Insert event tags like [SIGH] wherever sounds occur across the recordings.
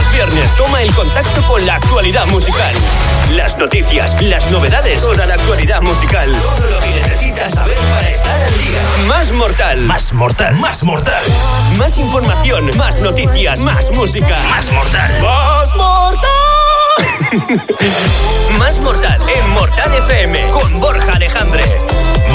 Los viernes toma el contacto con la actualidad musical. Las noticias, las novedades, toda la actualidad musical. Todo lo que necesitas saber para estar al día. Más mortal. Más mortal. Más mortal. Más información, más noticias, más música. Más mortal. Más mortal. [LAUGHS] Más mortal en Mortal FM con Borja Alejandre.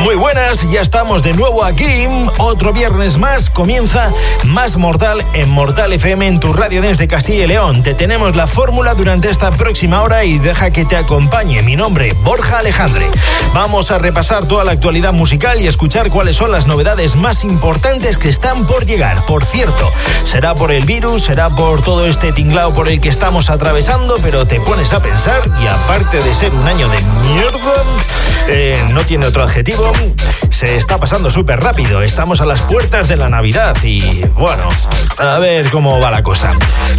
Muy buenas, ya estamos de nuevo aquí. Otro viernes más comienza Más Mortal en Mortal FM en tu radio desde Castilla y León. Te tenemos la fórmula durante esta próxima hora y deja que te acompañe. Mi nombre, Borja Alejandre. Vamos a repasar toda la actualidad musical y escuchar cuáles son las novedades más importantes que están por llegar. Por cierto, será por el virus, será por todo este tinglao por el que estamos atravesando, pero te pones a pensar y aparte de ser un año de mierda, eh, no tiene otro adjetivo se está pasando súper rápido. Estamos a las puertas de la Navidad y bueno, a ver cómo va la cosa.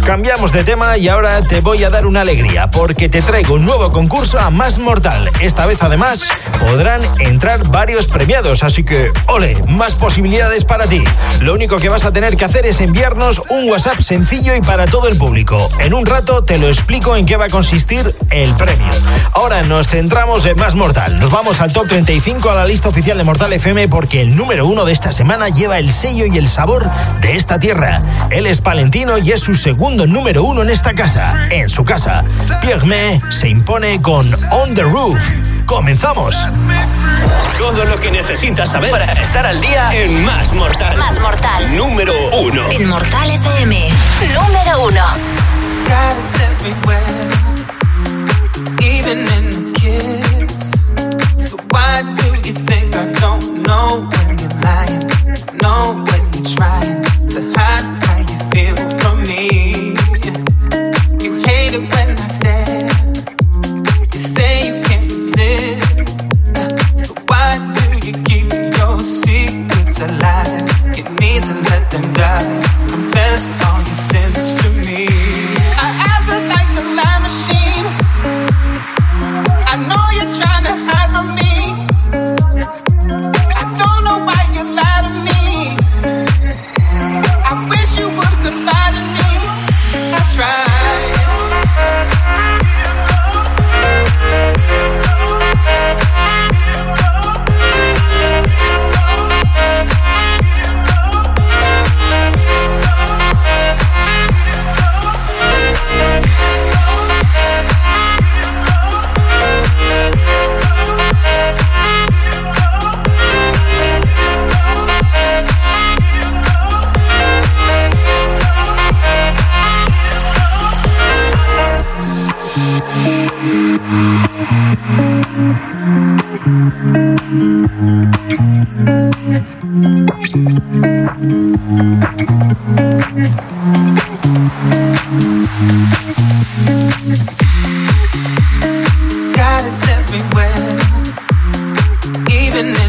Cambiamos de tema y ahora te voy a dar una alegría porque te traigo un nuevo concurso a Más Mortal. Esta vez además podrán entrar varios premiados, así que ole, más posibilidades para ti. Lo único que vas a tener que hacer es enviarnos un WhatsApp sencillo y para todo el público. En un rato te lo explico en qué va a consistir el premio. Ahora nos centramos en Más Mortal. Nos vamos al top 35 a la lista oficial de Mortal FM porque el número uno de esta semana lleva el sello y el sabor de esta tierra. Él es palentino y es su segundo número uno en esta casa. En su casa, Pierre se impone con On the Roof. ¡Comenzamos! Todo lo que necesitas saber para estar al día en Más living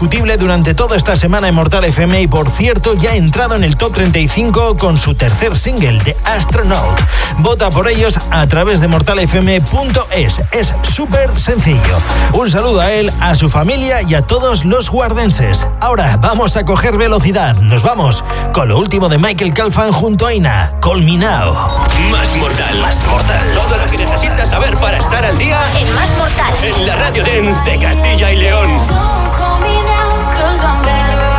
indiscutible durante toda esta semana en Mortal FM y por cierto ya ha entrado en el top 35 con su tercer single, The Astronaut. Vota por ellos a través de mortalfm.es. Es súper sencillo. Un saludo a él, a su familia y a todos los guardenses. Ahora vamos a coger velocidad. Nos vamos con lo último de Michael Calfan junto a Ina. Call Me Now. Más Mortal. Más Mortal. Todo lo que necesitas saber para estar al día en Más Mortal. En la Radio Dance de Castilla y León. cause I'm better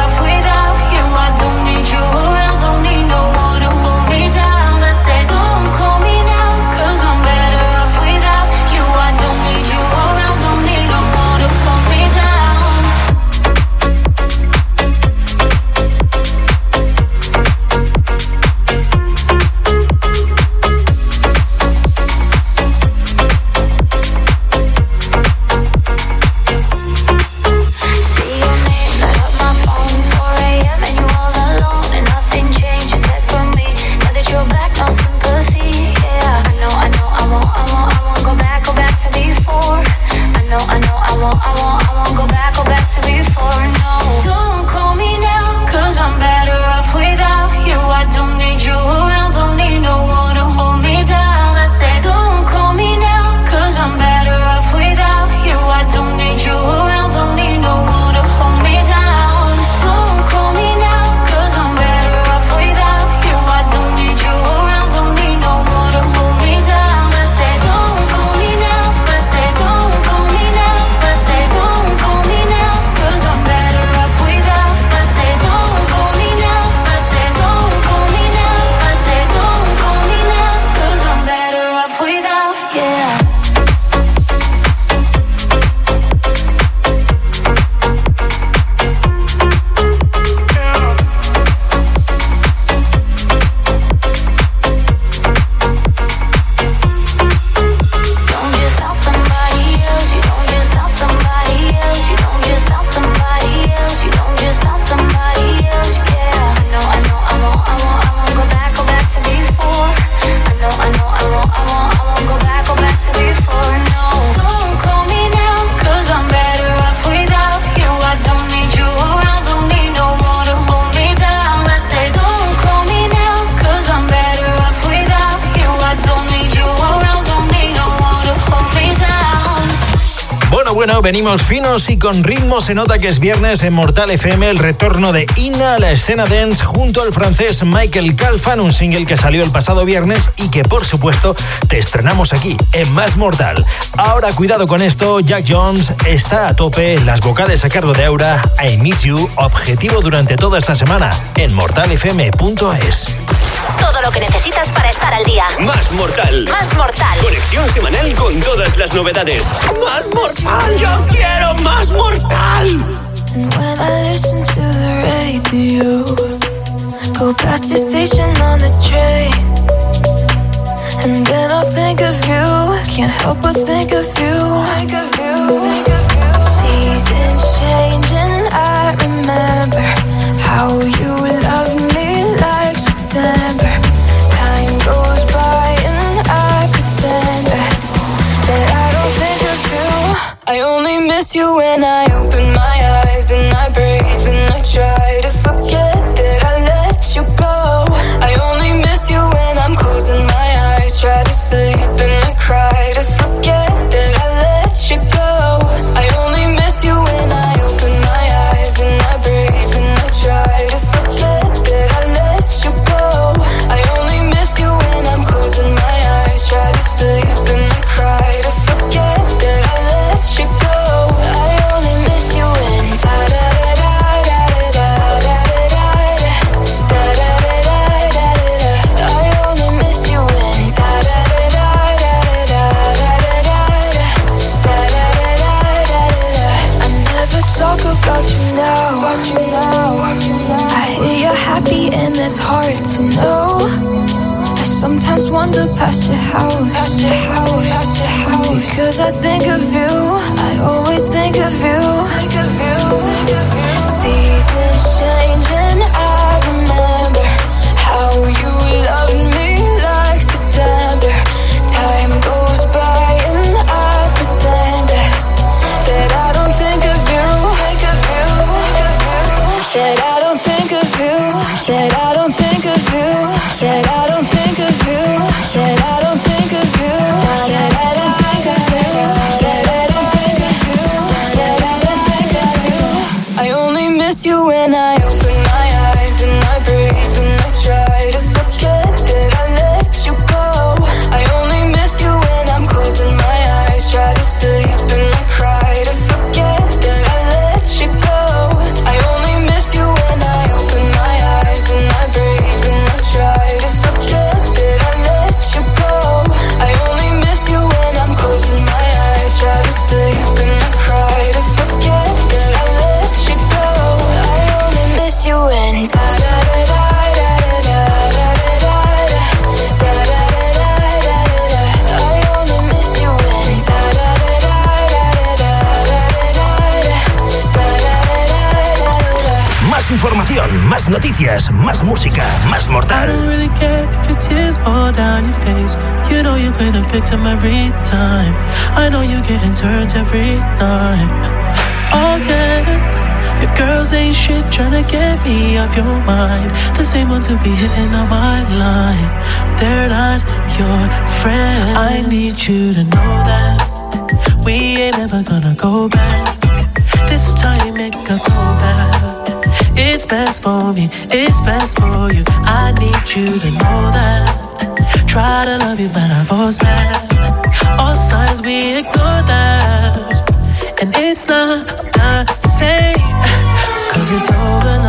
venimos finos y con ritmo. Se nota que es viernes en Mortal FM el retorno de Ina a la escena dance junto al francés Michael Calfan, un single que salió el pasado viernes y que por supuesto te estrenamos aquí en Más Mortal. Ahora cuidado con esto, Jack Jones está a tope, las vocales a cargo de Aura, I Miss You, objetivo durante toda esta semana en mortalfm.es. Todo lo que necesitas para estar al día. Más mortal. Más mortal. Conexión semanal con todas las novedades. Más mortal. Yo quiero más mortal. And when I listen to the radio, go past your station on the train. And then I'll think of you. I can't help but think of you. Seasons you when I open my eyes and I breathe and I try turned every night. Oh yeah. Your girls ain't shit trying to get me off your mind. The same ones who be hitting on my line. They're not your friend. I need you to know that we ain't ever gonna go back. This time it got so bad. Best for me, it's best for you. I need you to know that. Try to love you, but I force that. All signs we ignore that. And it's not the same. Cause it's over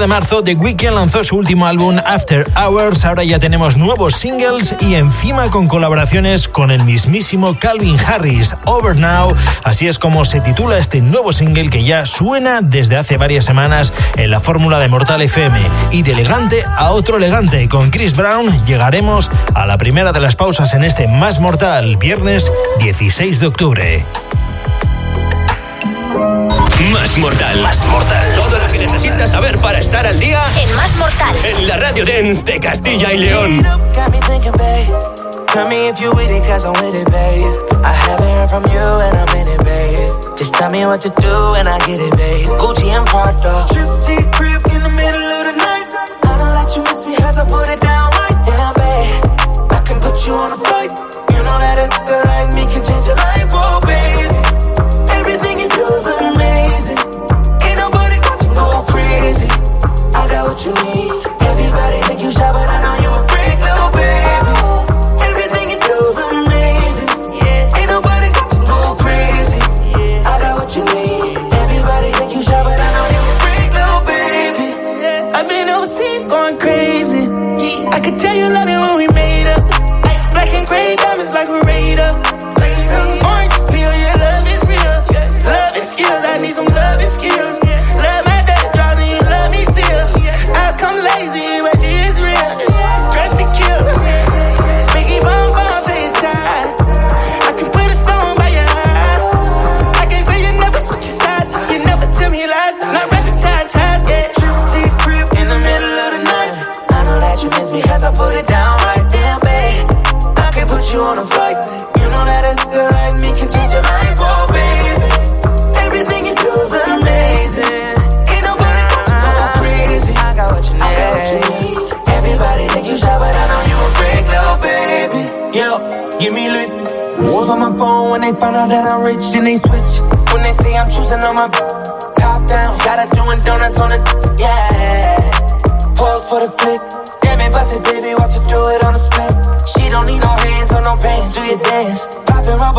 de marzo, The Weeknd lanzó su último álbum After Hours. Ahora ya tenemos nuevos singles y encima con colaboraciones con el mismísimo Calvin Harris, Over Now. Así es como se titula este nuevo single que ya suena desde hace varias semanas en la fórmula de Mortal FM. Y de elegante a otro elegante. Con Chris Brown llegaremos a la primera de las pausas en este Más Mortal, viernes 16 de octubre. Más Mortal. Más Mortal. Todo lo que necesitas saber para estar al día. En Más Mortal. En la Radio Dance de Castilla y León. Tell me if you with it, cause I'm with it, babe. I haven't heard from you and I'm in it, babe. Just tell me what to do and I get it, babe. Gucci and Prada. Trip to crib in the middle of the night. I don't let you miss me cause I put it down right down, babe. I can put you on a flight. You know that a nigga like me can change your life, oh, babe. Everything you do is amazing. What you need. Everybody think you shy, but I know you a freak, little baby. Everything you do is amazing. Ain't nobody got to go crazy. I got what you need. Everybody think you shy, but I know you a freak, little baby. I've been overseas going crazy. I could tell you love me when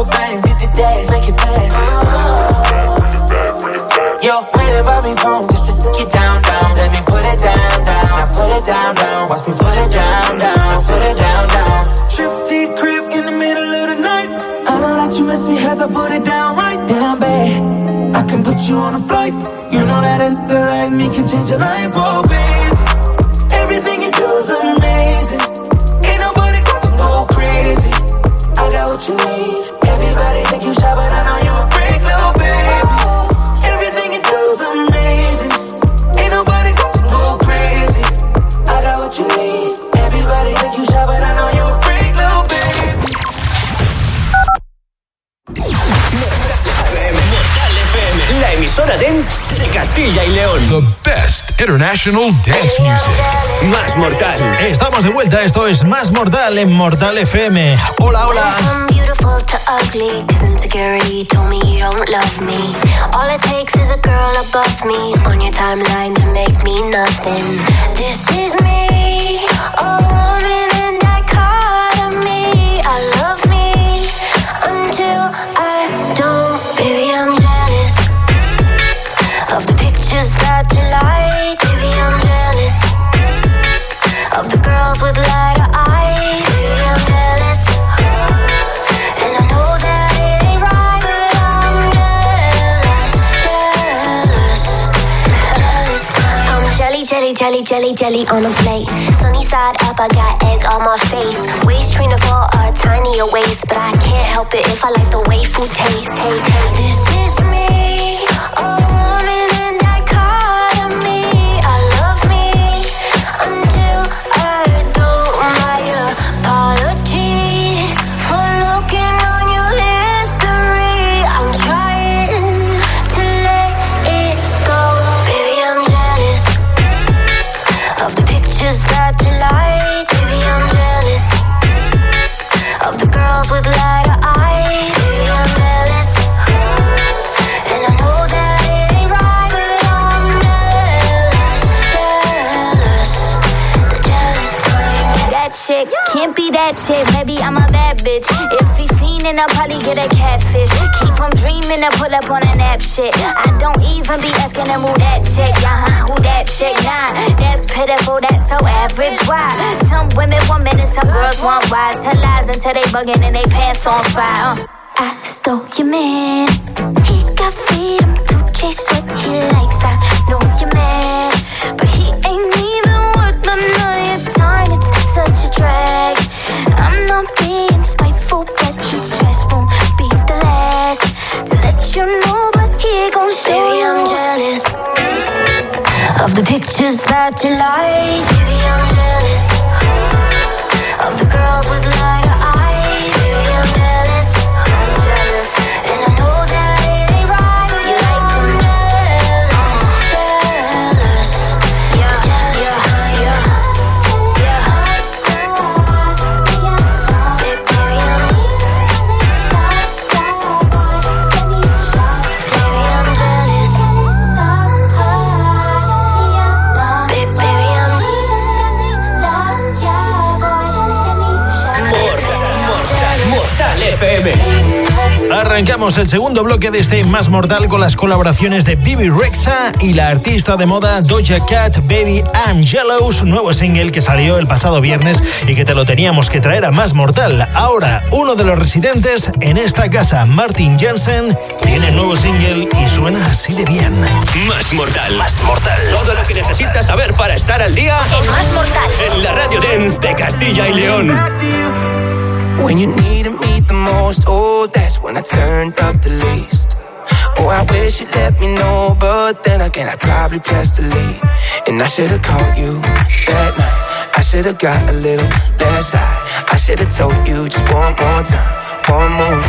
rubber bands, hit the dash, make it pass. Yo, waiting by me phone just to get down, down. Let me put it down, down. put it down, down. Watch me put it down, down. Put it down, down. Trips to crib in the middle of the night. I know that you miss me as I put it down right down, babe. I can put you on a flight. You know that a nigga like me can change your life, oh babe. International dance music. Más Mortal. Estamos de vuelta, esto es Más Mortal en Mortal FM. Hola, hola. beautiful to ugly, cause insecurity jelly, jelly, on a plate. Sunny side up, I got egg on my face. Waist trainer for a tinier waist, but I can't help it if I like the way food tastes. Hey, this is me, that chick, baby. I'm a bad bitch. If he fiendin', I'll probably get a catfish. Keep him dreaming to pull up on a nap shit. I don't even be asking him who that chick, uh huh, who that chick, nah. That's pitiful, that's so average. Why? Some women want men and some girls want wise. Tell lies until they bugging and they pants on fire. Uh. I stole your man. He got freedom to chase what he likes. I know you're mad, being spiteful, but his won't be the last to let you know. But he gon' show Baby, I'm jealous. of the pictures that you like. Baby, I'm jealous of the Arrancamos el segundo bloque de este Más Mortal con las colaboraciones de Bibi Rexa y la artista de moda Doja Cat Baby Angelos, nuevo single que salió el pasado viernes y que te lo teníamos que traer a Más Mortal. Ahora, uno de los residentes en esta casa, Martin Jensen, tiene nuevo single y suena así de bien. Más Mortal. Más Mortal. Todo lo que necesitas saber para estar al día En Más Mortal. en la radio dance de Castilla y León. When you needed me the most, oh, that's when I turned up the least. Oh, I wish you let me know, but then again, I probably pressed delete. And I should've called you that night. I should've got a little less high. I should've told you just one more time, one more.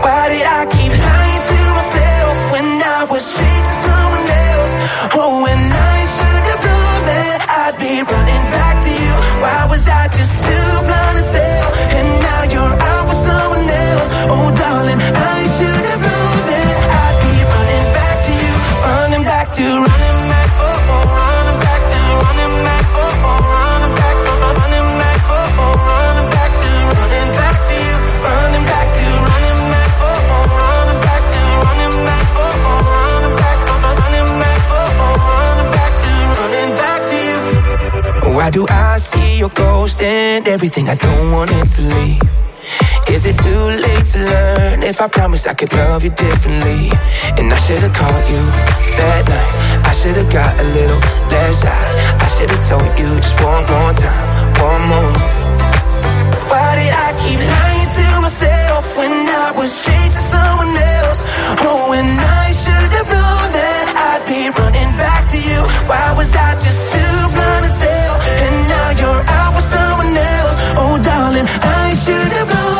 Why did I keep lying to myself when I was chasing someone else? Oh, when I should've known said I'd be running back to you. Why was I just too blind to tell? And now you're out with someone else. Oh, darling, I should have known that I'd be running back to you, running back to running. And everything. I don't want it to leave. Is it too late to learn if I promise I could love you differently? And I should've called you that night. I should've got a little less shy. I should've told you just one more time, one more. Why did I keep lying to myself when I was chasing someone else? Oh, when I should've known that I'd be running back to you. Why was I just too blind to tell? I should have known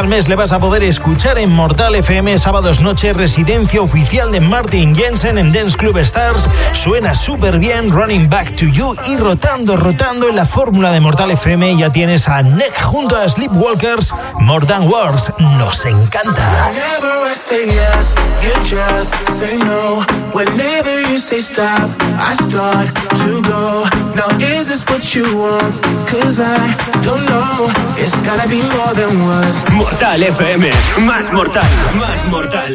al mes le vas a poder escuchar en Mortal FM sábados noche, residencia oficial de Martin Jensen en Dance Club Stars. Suena súper bien, Running Back to You y rotando, rotando en la fórmula de Mortal FM. Ya tienes a Neck junto a Sleepwalkers. More Than Words, nos encanta. To go. Now is this what you want? Cause I don't know. It's gotta be more than words. Mortal FM, más mortal, más mortal.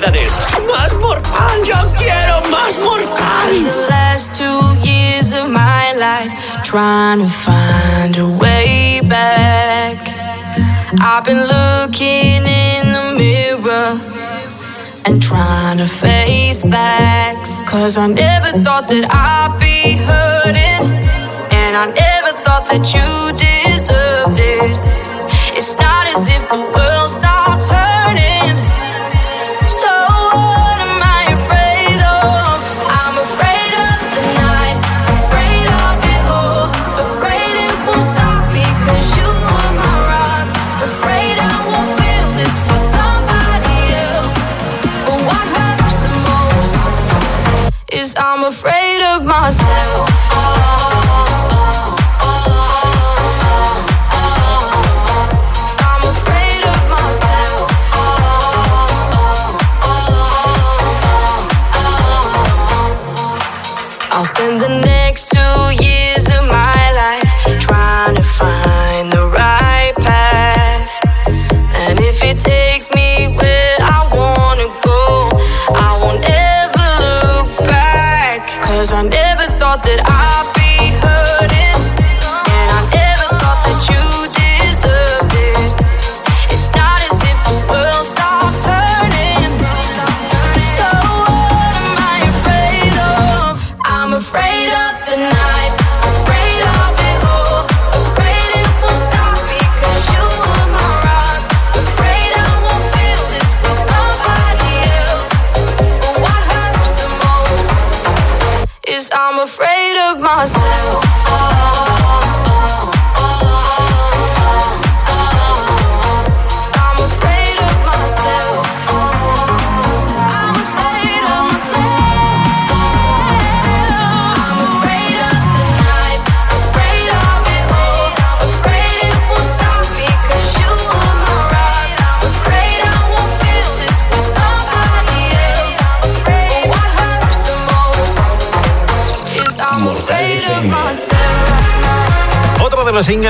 Novedades. Más mortal. Yo quiero más mortal. I've been looking in the mirror and trying to face facts. Cause I never thought that I'd be hurting, and I never thought that you deserved it. It's not as if the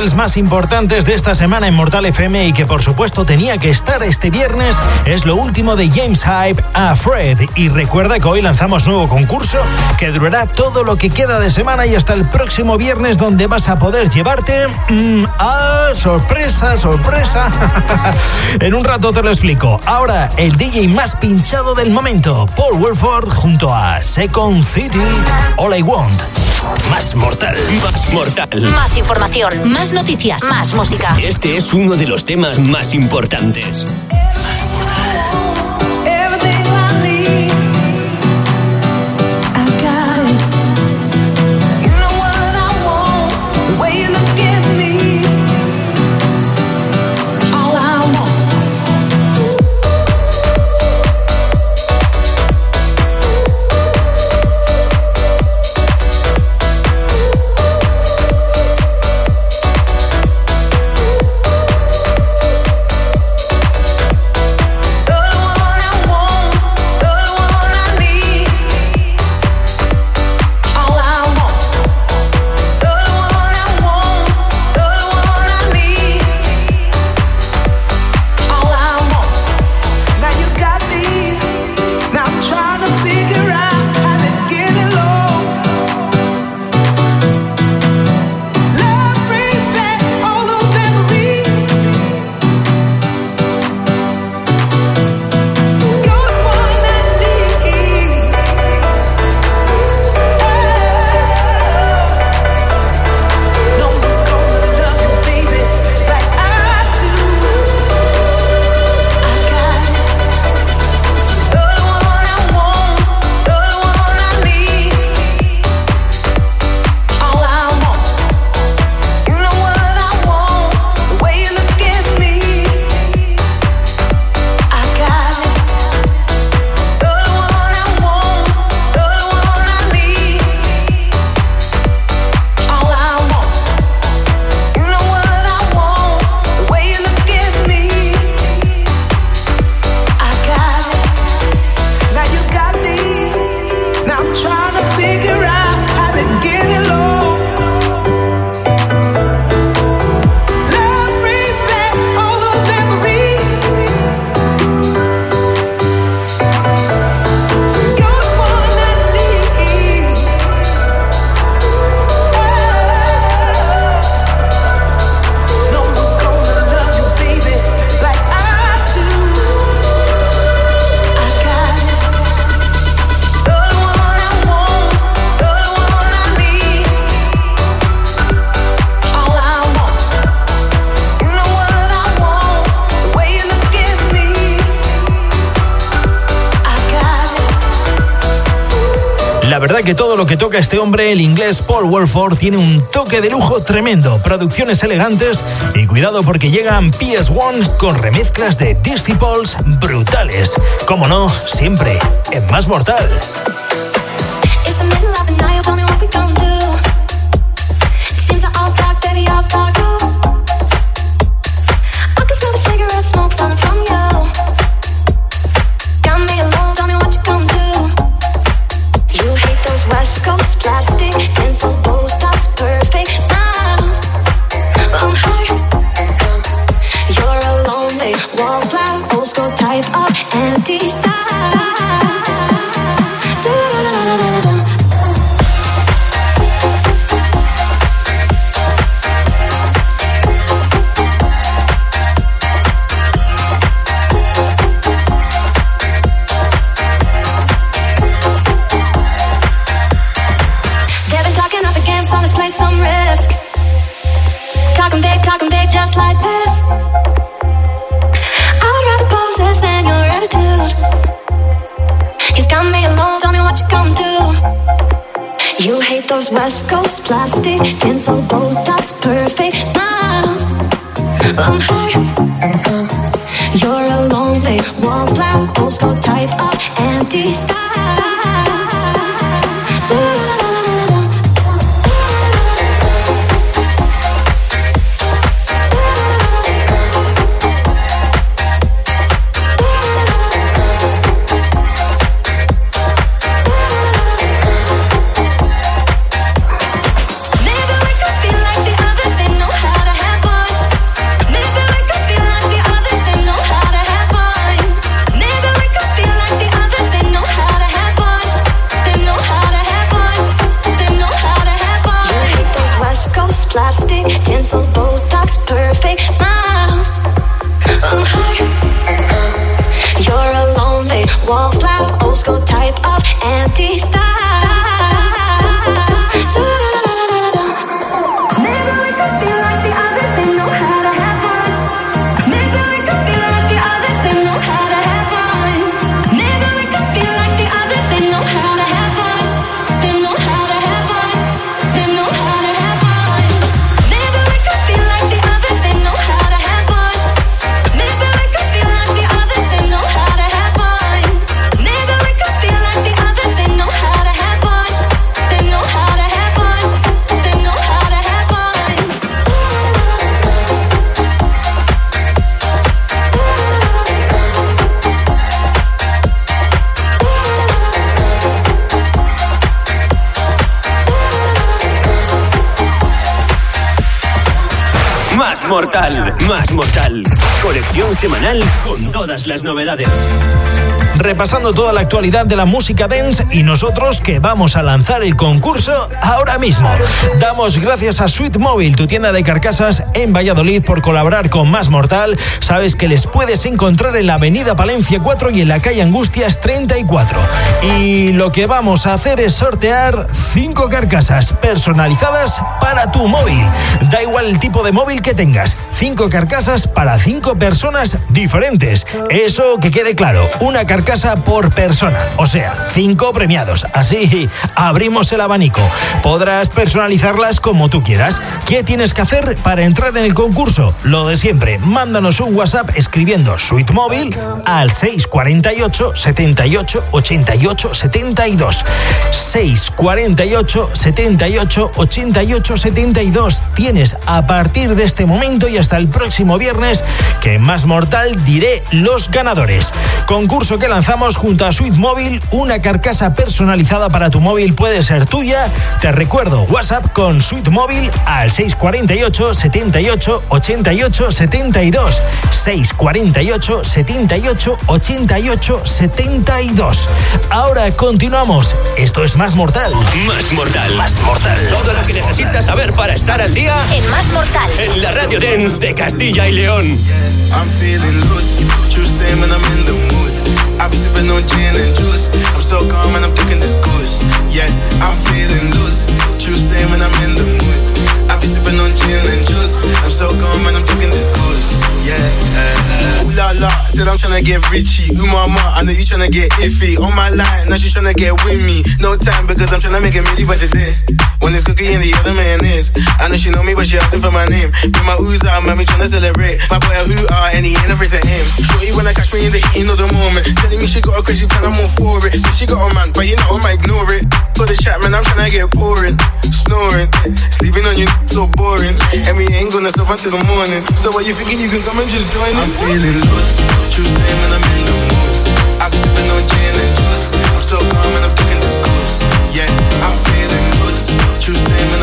singles más importantes de esta semana en Mortal FM y que por supuesto tenía que estar este viernes es lo último de James Hype a Fred. Y recuerda que hoy lanzamos nuevo concurso que durará todo lo que queda de semana y hasta el próximo viernes donde vas a poder llevarte mm, a sorpresa, sorpresa. [LAUGHS] en un rato te lo explico. Ahora el DJ más pinchado del momento, Paul Wolford junto a Second City, All I Want. Más mortal. Más mortal. Más información. Más noticias. Más música. Este es uno de los temas más importantes. Que todo lo que toca este hombre, el inglés Paul Wolford, tiene un toque de lujo tremendo, producciones elegantes y cuidado porque llegan PS1 con remezclas de Disciples brutales. Como no, siempre en Más Mortal. I'm más mortal. Colección semanal con todas las novedades. Repasando toda la actualidad de la música dance y nosotros que vamos a lanzar el concurso ahora mismo. Damos gracias a Sweet Mobile, tu tienda de carcasas en Valladolid, por colaborar con Más Mortal. Sabes que les puedes encontrar en la Avenida Palencia 4 y en la calle Angustias 34. Y lo que vamos a hacer es sortear 5 carcasas personalizadas para tu móvil. Da igual el tipo de móvil que tengas cinco carcasas para cinco personas diferentes. Eso que quede claro, una carcasa por persona, o sea, cinco premiados. Así abrimos el abanico. Podrás personalizarlas como tú quieras. ¿Qué tienes que hacer para entrar en el concurso? Lo de siempre, mándanos un WhatsApp escribiendo Suite Móvil al 648 78 88 72. 648 78 88 72. Tienes a partir de este momento y hasta hasta el próximo viernes, que Más Mortal diré los ganadores. Concurso que lanzamos junto a Sweet Móvil, una carcasa personalizada para tu móvil puede ser tuya. Te recuerdo, WhatsApp con Sweet Móvil al 648 78 88 72. 648 78 88 72. Ahora continuamos. Esto es Más Mortal. Más Mortal. Más Mortal. Todo lo que necesitas saber para estar al día en Más Mortal. En la Radio Dance de Castilla y León. I'm feeling loose, true same when I'm in the mood. I be sipping on gin and juice. I'm so calm and I'm thinking this goose. Yeah, I'm feeling loose, true same when I'm in the mood. Be sipping on gin and juice. I'm so calm and I'm thinking this goose. Yeah, uh, ooh la la, said I'm tryna get richy. Ooh mama, I know you tryna get iffy. On my line, now she tryna get with me. No time because I'm tryna make a milli budget there. When it's cookie and the other man is. I know she know me, but she asking for my name. Bring my ooze out, man, me tryna celebrate. My boy a who are and he ain't afraid to aim. Shorty when I catch me in the heat of the moment. Telling me she got a crazy plan, I'm all for it. Said she got a man, but you know I'ma ignore it. For the chat, man, I'm tryna get boring. Snoring, sleeping on you, so boring. And we ain't gonna stop until the morning. So what you thinking you can come and just join us? I'm feeling loose, true saying when I'm in the mood. I've been sipping on gin and juice. I'm so calm and I'm thinking this goose. Yeah, I'm feeling loose, true saying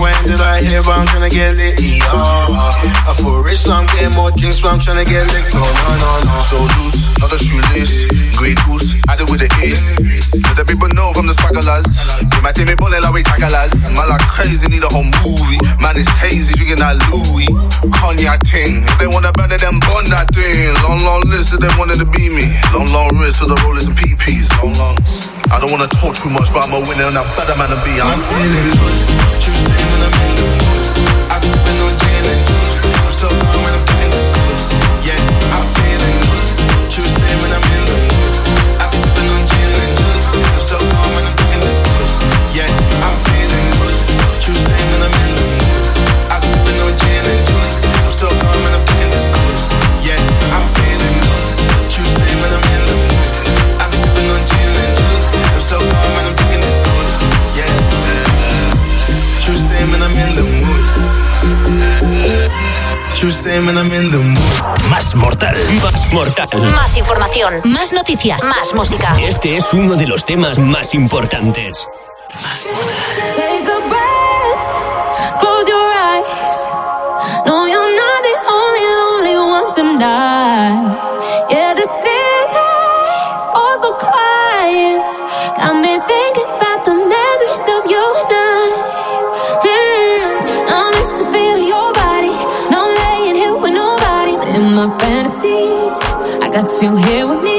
Don't know I but I'm tryna get lit. Yeah. I feel rich, so I'm getting more drinks, but I'm tryna get licked. Oh, no, no, no. So loose, not a shoelace. Grey goose, did with the ace. Let the people know from the jugglers. See my team me bullet like we trackalers. Man like crazy, need a whole movie. Man is hazy, drinking that Louis. Cognac ting. If they wanna burn it, then burn that thing. Long, long list of them wanting to be me. Long, long wrist for the rollers and PPs. Long, long. I don't wanna talk too much, but I'm a winner and I'm better man than be. I'm, feeling loose. Tuesday when I'm in the mood. Tuesday when I'm in the mood. Más mortal. Más mortal. Más información, más noticias, más música. Este es uno de los temas más importantes. Got you here with me.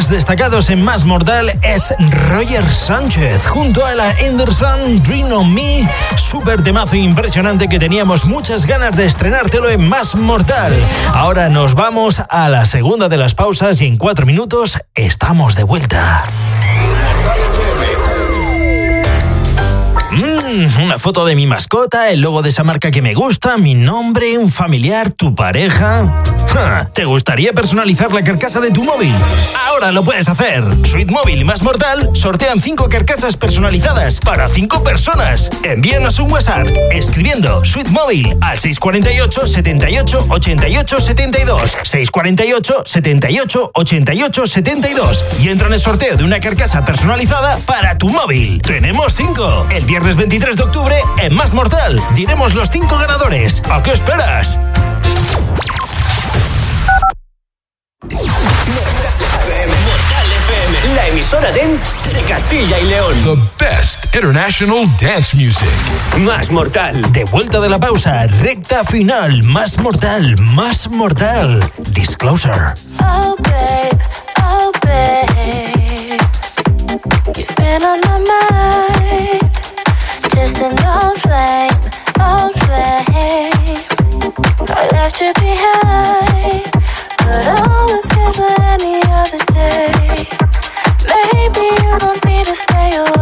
Singles destacados en Más Mortal es Roger Sánchez junto a la Anderson Dream on Me, súper temazo impresionante que teníamos muchas ganas de estrenártelo en Más Mortal. Ahora nos vamos a la segunda de las pausas y en cuatro minutos estamos de vuelta. Mm, una foto de mi mascota, el logo de esa marca que me gusta, mi nombre, un familiar, tu pareja. ¿Te gustaría personalizar la carcasa de tu móvil? Ahora lo puedes hacer. Sweet Móvil Más Mortal sortean 5 carcasas personalizadas para 5 personas. Envíanos un WhatsApp escribiendo Sweet Móvil al 648 78 88 72. 648 78 88 72 y entra en el sorteo de una carcasa personalizada para tu móvil. Tenemos 5. El viernes 23 de octubre en Más Mortal diremos los 5 ganadores. ¿A qué esperas? La emisora dance de Castilla y León. The best international dance music. Más mortal. De vuelta de la pausa, recta final. Más mortal, más mortal. Disclosure. Oh, babe, oh, babe. You've been on my mind. Just an old flame, old flame. I left you behind, but I any other day. Maybe you don't need to stay away.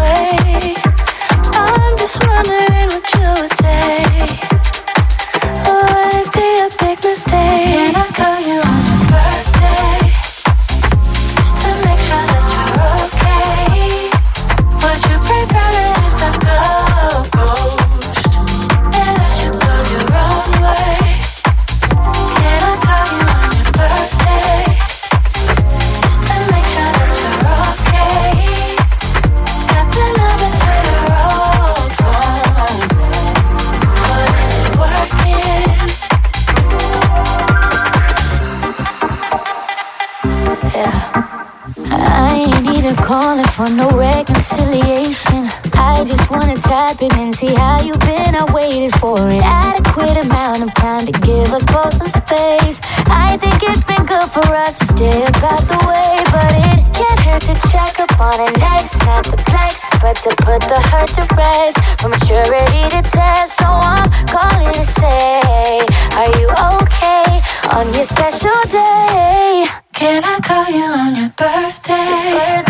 happening. See how you've been. I waited for an adequate amount of time to give us both some space. I think it's been good for us to stay about the way, but it can't hurt to check up on an ex. Not to flex, but to put the hurt to rest. for maturity to test, so I'm calling to say, Are you okay on your special day? Can I call you on your birthday? Your birthday.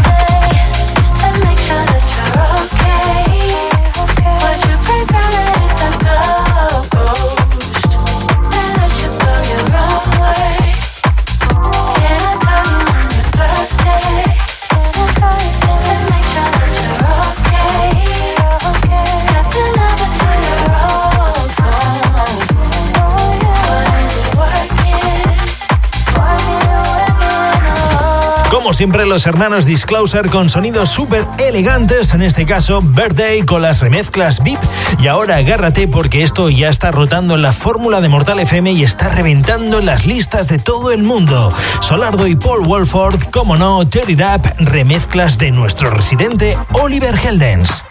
siempre, los hermanos Disclosure con sonidos súper elegantes, en este caso Birthday con las remezclas VIP. Y ahora agárrate porque esto ya está rotando en la fórmula de Mortal FM y está reventando en las listas de todo el mundo. Solardo y Paul Wolford, como no, Tear It remezclas de nuestro residente Oliver Heldens.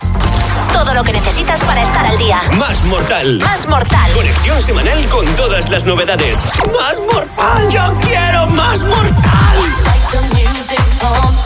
Todo lo que necesitas para estar al día. Más mortal. Más mortal. Conexión semanal con todas las novedades. Más mortal. Yo quiero más mortal. on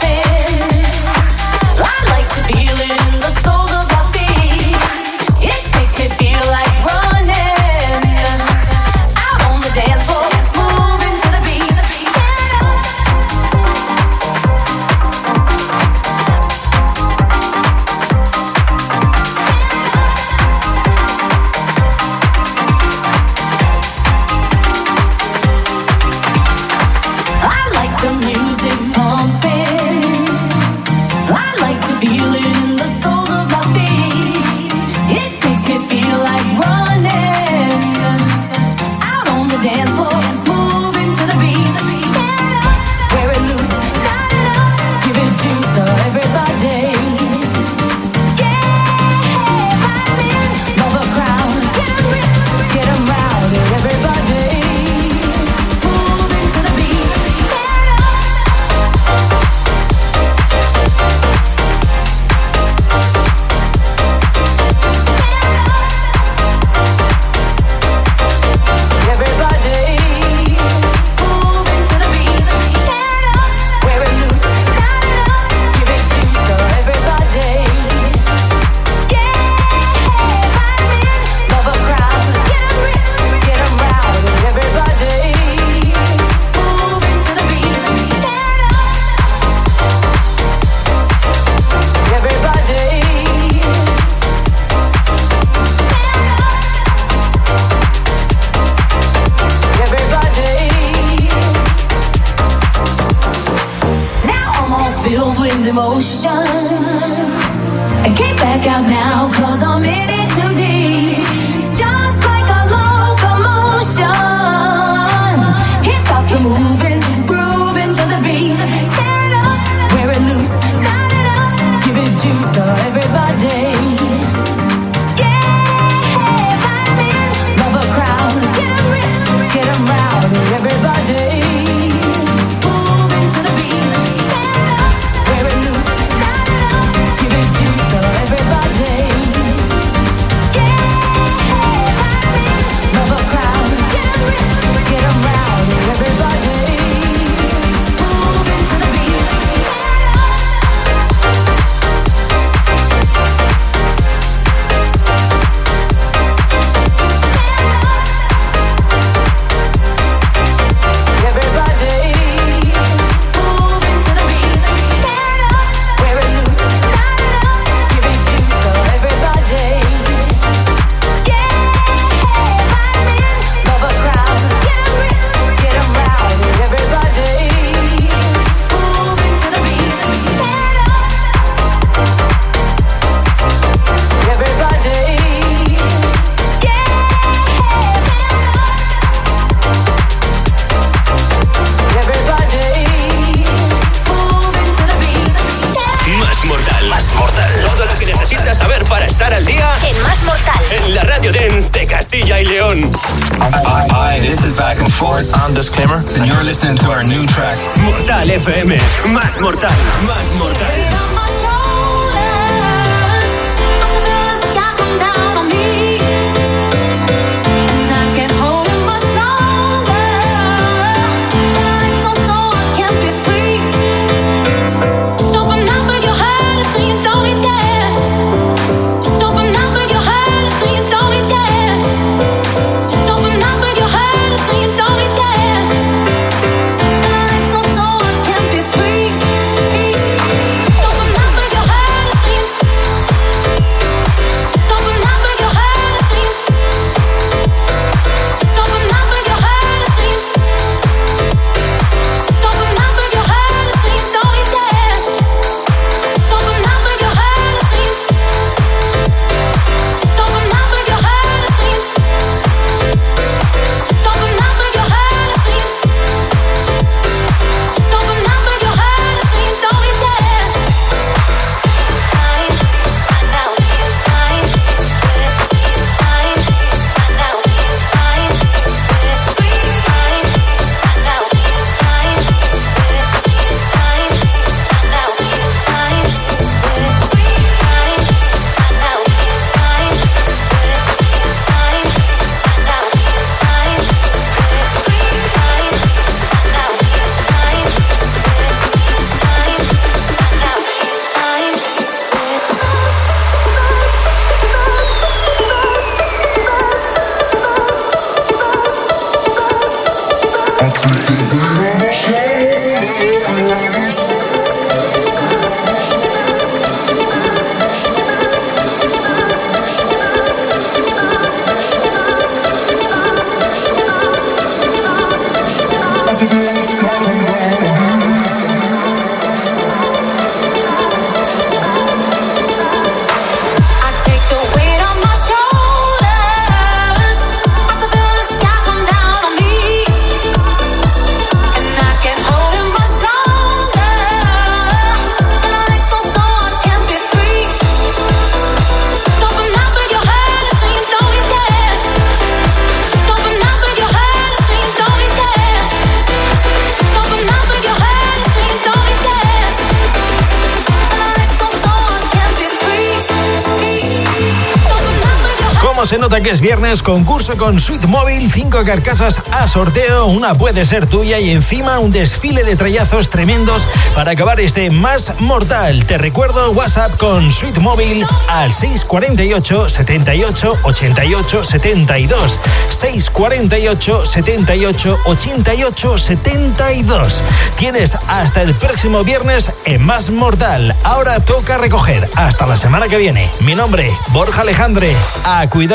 se nota que es viernes, concurso con Sweet Mobile, cinco carcasas a sorteo, una puede ser tuya y encima un desfile de trayazos tremendos para acabar este más mortal. Te recuerdo WhatsApp con Sweet Mobile al 648 78 88 72. 648 78 88 72. Tienes hasta el próximo viernes en Más Mortal. Ahora toca recoger. Hasta la semana que viene. Mi nombre, Borja Alejandre. A cuidar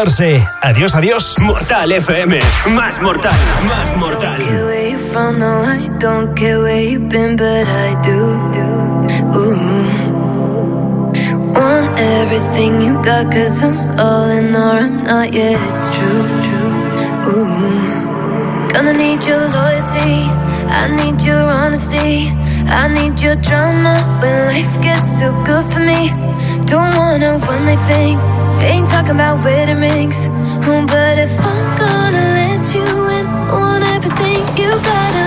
Adiós, adiós. Mortal FM. Más mortal. Más mortal. Don't care where you've been, but I do. Ooh. Want everything you got, cause I'm all in or I'm not, yeah, it's true. Ooh. Gonna need your loyalty. I need your honesty. I need your drama when life gets too good for me. Don't wanna one night thing. Ain't talking about wedding rings. But if I'm gonna let you in, want everything, you gotta